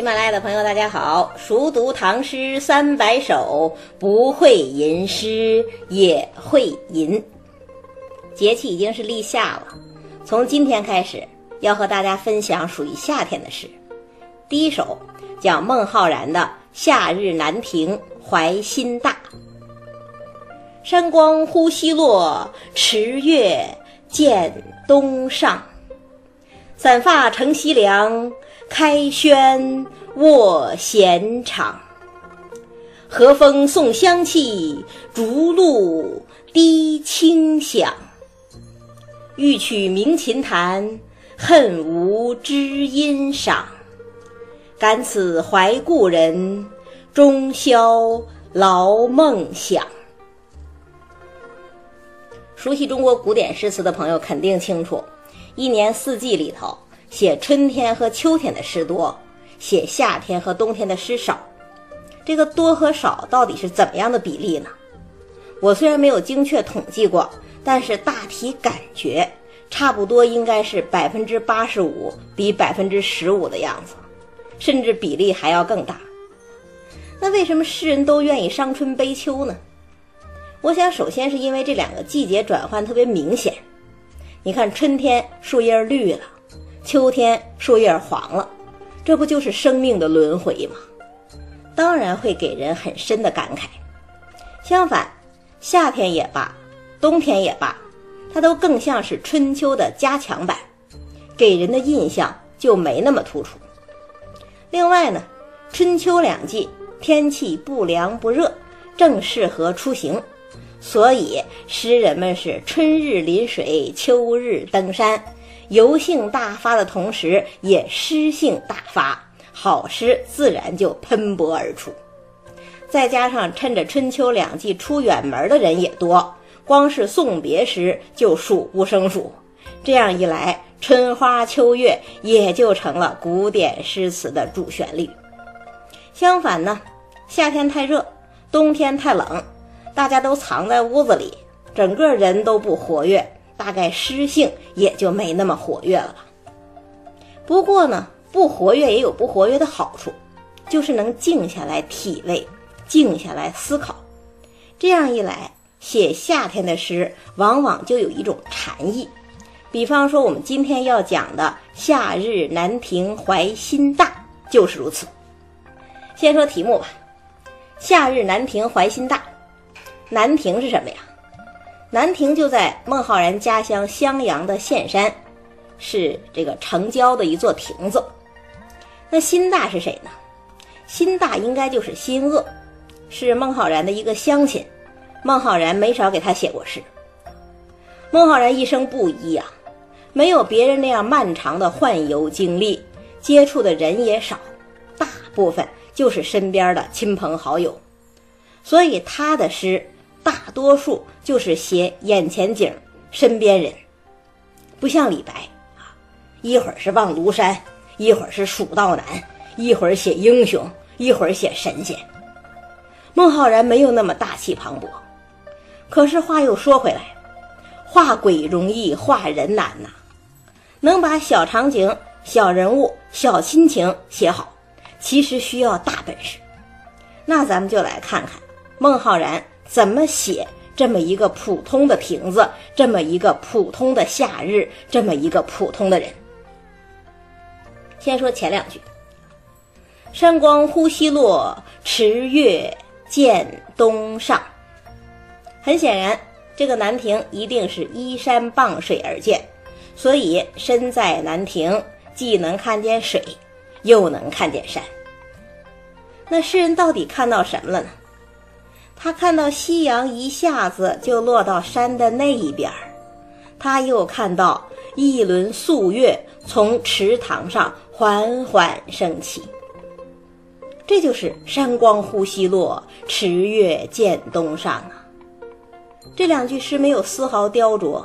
喜马拉雅的朋友，大家好！熟读唐诗三百首，不会吟诗也会吟。节气已经是立夏了，从今天开始要和大家分享属于夏天的诗。第一首讲孟浩然的《夏日南亭怀辛大》。山光忽西落，池月见东上。散发乘西凉，开轩卧闲场。和风送香气，竹露滴清响。欲取鸣琴弹，恨无知音赏。感此怀故人，终宵劳梦想。熟悉中国古典诗词的朋友肯定清楚。一年四季里头，写春天和秋天的诗多，写夏天和冬天的诗少。这个多和少到底是怎么样的比例呢？我虽然没有精确统计过，但是大体感觉差不多应该是百分之八十五比百分之十五的样子，甚至比例还要更大。那为什么诗人都愿意伤春悲秋呢？我想，首先是因为这两个季节转换特别明显。你看，春天树叶绿了，秋天树叶黄了，这不就是生命的轮回吗？当然会给人很深的感慨。相反，夏天也罢，冬天也罢，它都更像是春秋的加强版，给人的印象就没那么突出。另外呢，春秋两季天气不凉不热，正适合出行。所以，诗人们是春日临水，秋日登山，油性大发的同时，也诗性大发，好诗自然就喷薄而出。再加上趁着春秋两季出远门的人也多，光是送别诗就数不胜数。这样一来，春花秋月也就成了古典诗词的主旋律。相反呢，夏天太热，冬天太冷。大家都藏在屋子里，整个人都不活跃，大概诗性也就没那么活跃了吧。不过呢，不活跃也有不活跃的好处，就是能静下来体味，静下来思考。这样一来，写夏天的诗往往就有一种禅意。比方说，我们今天要讲的《夏日南亭怀辛大》就是如此。先说题目吧，《夏日南亭怀辛大》。南亭是什么呀？南亭就在孟浩然家乡襄阳的岘山，是这个城郊的一座亭子。那辛大是谁呢？辛大应该就是辛恶，是孟浩然的一个乡亲。孟浩然没少给他写过诗。孟浩然一生不一啊，没有别人那样漫长的宦游经历，接触的人也少，大部分就是身边的亲朋好友，所以他的诗。大多数就是写眼前景、身边人，不像李白啊，一会儿是望庐山，一会儿是蜀道难，一会儿写英雄，一会儿写神仙。孟浩然没有那么大气磅礴，可是话又说回来，画鬼容易，画人难呐。能把小场景、小人物、小亲情写好，其实需要大本事。那咱们就来看看孟浩然。怎么写这么一个普通的亭子，这么一个普通的夏日，这么一个普通的人？先说前两句：“山光忽西落，池月见东上。”很显然，这个南亭一定是依山傍水而建，所以身在南亭，既能看见水，又能看见山。那诗人到底看到什么了呢？他看到夕阳一下子就落到山的那一边儿，他又看到一轮素月从池塘上缓缓升起。这就是“山光忽西落，池月见东上”啊。这两句诗没有丝毫雕琢，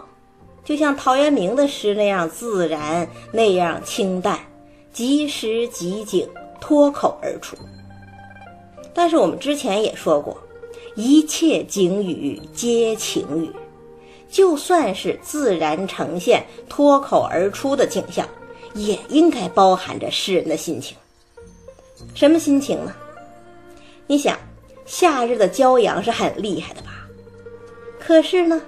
就像陶渊明的诗那样自然，那样清淡，即时即景，脱口而出。但是我们之前也说过。一切景语皆情语，就算是自然呈现、脱口而出的景象，也应该包含着诗人的心情。什么心情呢？你想，夏日的骄阳是很厉害的吧？可是呢，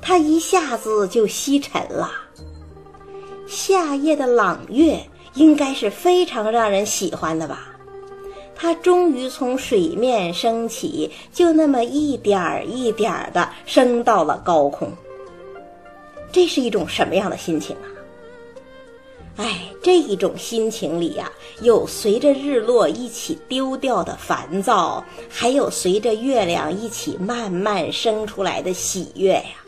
它一下子就西沉了。夏夜的朗月应该是非常让人喜欢的吧？它终于从水面升起，就那么一点儿一点儿的升到了高空。这是一种什么样的心情啊？哎，这一种心情里呀，有随着日落一起丢掉的烦躁，还有随着月亮一起慢慢升出来的喜悦呀。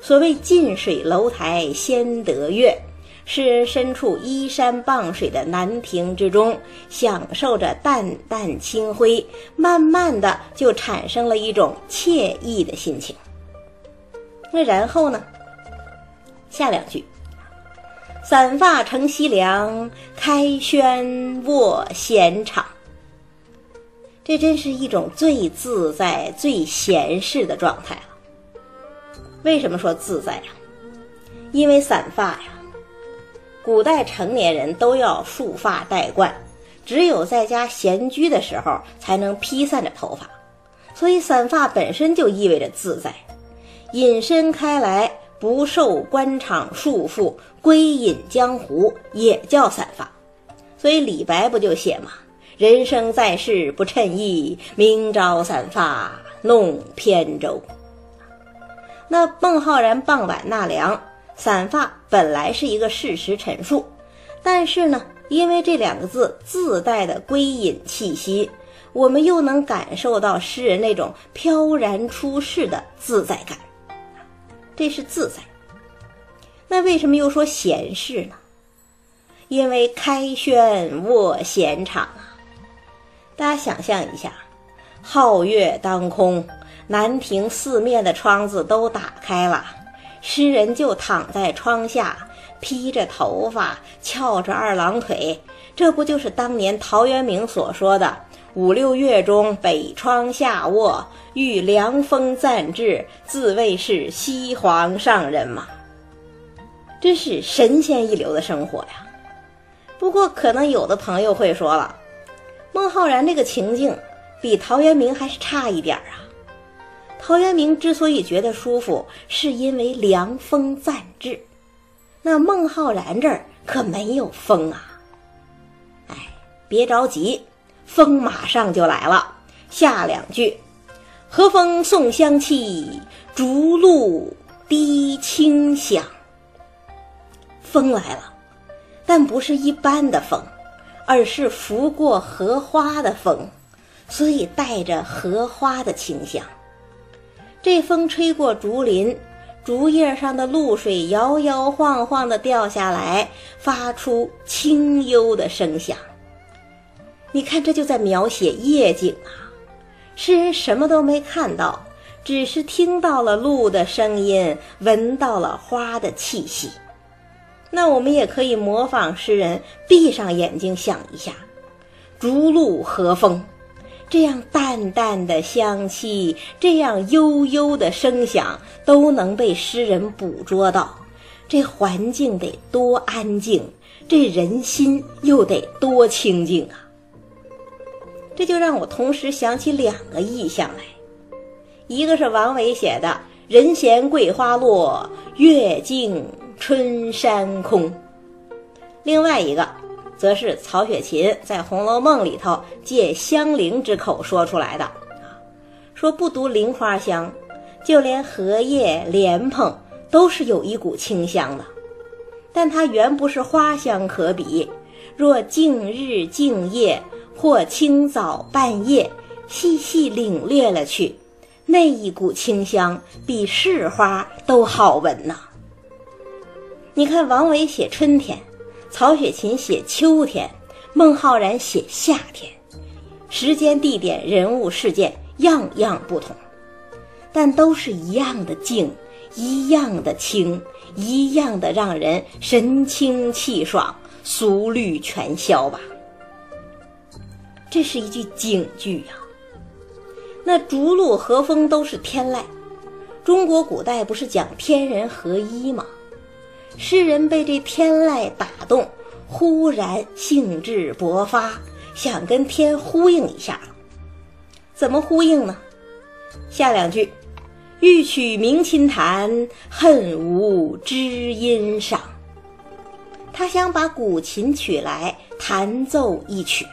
所谓近水楼台先得月。是身处依山傍水的兰亭之中，享受着淡淡清辉，慢慢的就产生了一种惬意的心情。那然后呢？下两句：散发乘西凉，开轩卧闲场。这真是一种最自在、最闲适的状态了。为什么说自在呀？因为散发呀。古代成年人都要束发戴冠，只有在家闲居的时候才能披散着头发，所以散发本身就意味着自在，隐身开来，不受官场束缚，归隐江湖也叫散发。所以李白不就写吗？人生在世不称意，明朝散发弄扁舟。那孟浩然傍晚纳凉。散发本来是一个事实陈述，但是呢，因为这两个字自带的归隐气息，我们又能感受到诗人那种飘然出世的自在感。这是自在。那为什么又说闲适呢？因为开轩卧闲场啊！大家想象一下，皓月当空，南亭四面的窗子都打开了。诗人就躺在窗下，披着头发，翘着二郎腿，这不就是当年陶渊明所说的“五六月中北窗下卧，遇凉风暂至，自谓是西皇上人”吗？真是神仙一流的生活呀！不过，可能有的朋友会说了，孟浩然这个情境比陶渊明还是差一点啊。陶渊明之所以觉得舒服，是因为凉风暂至。那孟浩然这儿可没有风啊！哎，别着急，风马上就来了。下两句：和风送香气，竹露滴清香。风来了，但不是一般的风，而是拂过荷花的风，所以带着荷花的清香。这风吹过竹林，竹叶上的露水摇摇晃晃地掉下来，发出清幽的声响。你看，这就在描写夜景啊！诗人什么都没看到，只是听到了露的声音，闻到了花的气息。那我们也可以模仿诗人，闭上眼睛想一下：竹露和风。这样淡淡的香气，这样悠悠的声响，都能被诗人捕捉到。这环境得多安静，这人心又得多清静啊！这就让我同时想起两个意象来，一个是王维写的“人闲桂花落，月静春山空”，另外一个。则是曹雪芹在《红楼梦》里头借香菱之口说出来的啊，说不独菱花香，就连荷叶、莲蓬都是有一股清香的，但它原不是花香可比。若静日静夜或清早半夜，细细领略了去，那一股清香比市花都好闻呐。你看王维写春天。曹雪芹写秋天，孟浩然写夏天，时间、地点、人物、事件样样不同，但都是一样的静，一样的清，一样的让人神清气爽，俗虑全消吧。这是一句警句呀。那逐鹿和风都是天籁，中国古代不是讲天人合一吗？诗人被这天籁打动，忽然兴致勃发，想跟天呼应一下。怎么呼应呢？下两句：“欲取鸣琴弹，恨无知音赏。”他想把古琴取来弹奏一曲。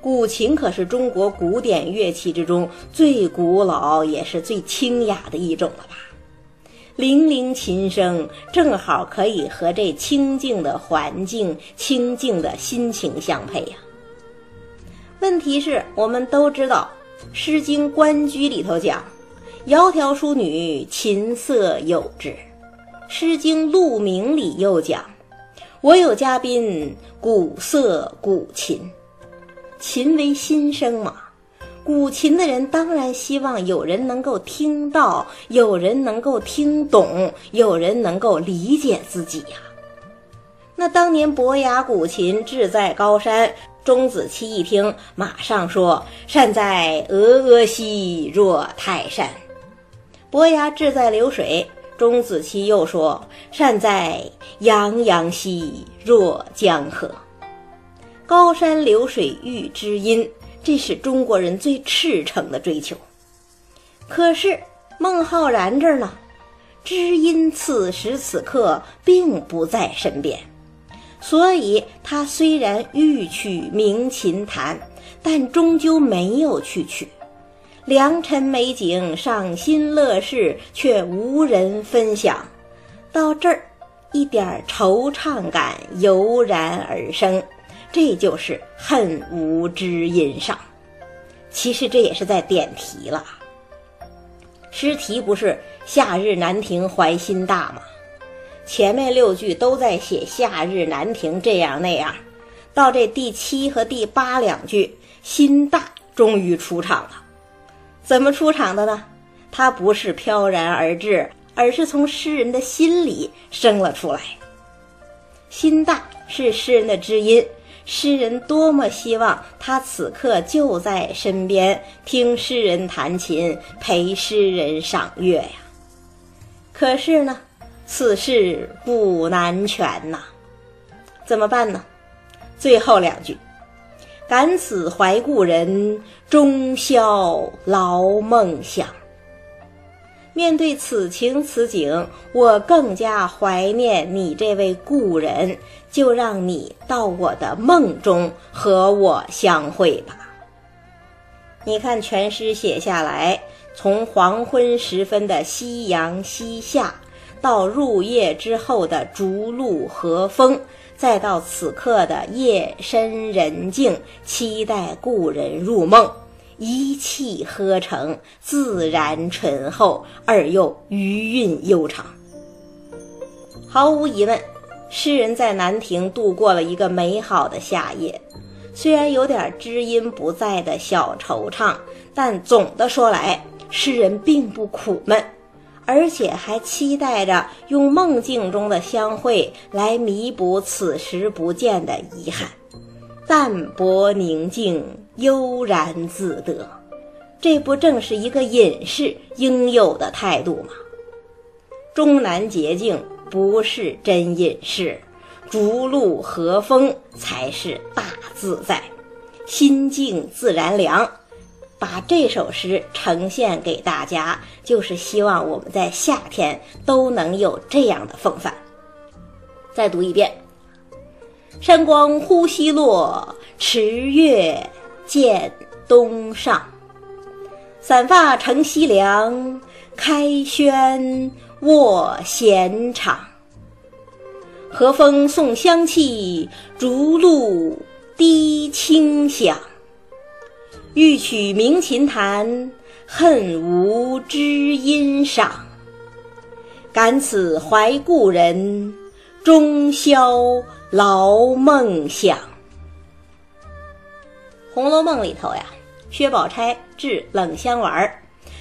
古琴可是中国古典乐器之中最古老也是最清雅的一种了吧？泠泠琴声正好可以和这清静的环境、清静的心情相配呀。问题是我们都知道，《诗经·关雎》里头讲：“窈窕淑女，琴瑟友之。”《诗经·鹿鸣》里又讲：“我有嘉宾，鼓瑟鼓琴。”琴为心声嘛，古琴的人当然希望有人能够听到，有人能够听懂，有人能够理解自己呀。那当年伯牙古琴志在高山，钟子期一听，马上说：“善哉峨峨兮若泰山。”伯牙志在流水，钟子期又说：“善哉洋洋兮若江河。”高山流水遇知音，这是中国人最赤诚的追求。可是孟浩然这儿呢，知音此时此刻并不在身边，所以他虽然欲取鸣琴弹，但终究没有去取。良辰美景，赏心乐事，却无人分享。到这儿，一点惆怅感油然而生。这就是恨无知音赏，其实这也是在点题了。诗题不是“夏日南亭怀心大”吗？前面六句都在写夏日南亭这样那样，到这第七和第八两句，心大终于出场了。怎么出场的呢？它不是飘然而至，而是从诗人的心里生了出来。心大是诗人的知音。诗人多么希望他此刻就在身边，听诗人弹琴，陪诗人赏月呀！可是呢，此事古难全呐，怎么办呢？最后两句：“感此怀故人，终宵劳梦想。”面对此情此景，我更加怀念你这位故人，就让你到我的梦中和我相会吧。你看全诗写下来，从黄昏时分的夕阳西下，到入夜之后的竹露和风，再到此刻的夜深人静，期待故人入梦。一气呵成，自然醇厚，而又余韵悠长。毫无疑问，诗人在南亭度过了一个美好的夏夜。虽然有点知音不在的小惆怅，但总的说来，诗人并不苦闷，而且还期待着用梦境中的相会来弥补此时不见的遗憾。淡泊宁静，悠然自得，这不正是一个隐士应有的态度吗？终南洁净不是真隐士，逐鹿和风才是大自在，心静自然凉。把这首诗呈现给大家，就是希望我们在夏天都能有这样的风范。再读一遍。山光忽西落，池月见东上。散发乘西凉，开轩卧闲场。和风送香气，竹露滴清响。欲取鸣琴弹，恨无知音赏。感此怀故人，终宵。劳梦想，《红楼梦》里头呀，薛宝钗制冷香丸儿，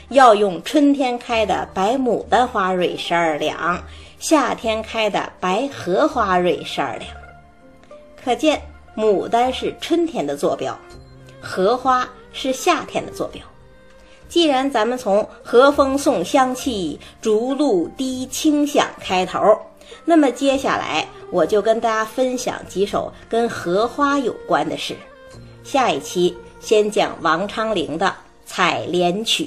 要用春天开的白牡丹花蕊十二两，夏天开的白荷花蕊十二两。可见牡丹是春天的坐标，荷花是夏天的坐标。既然咱们从“和风送香气，竹露滴清响”开头。那么接下来我就跟大家分享几首跟荷花有关的事。下一期先讲王昌龄的《采莲曲》。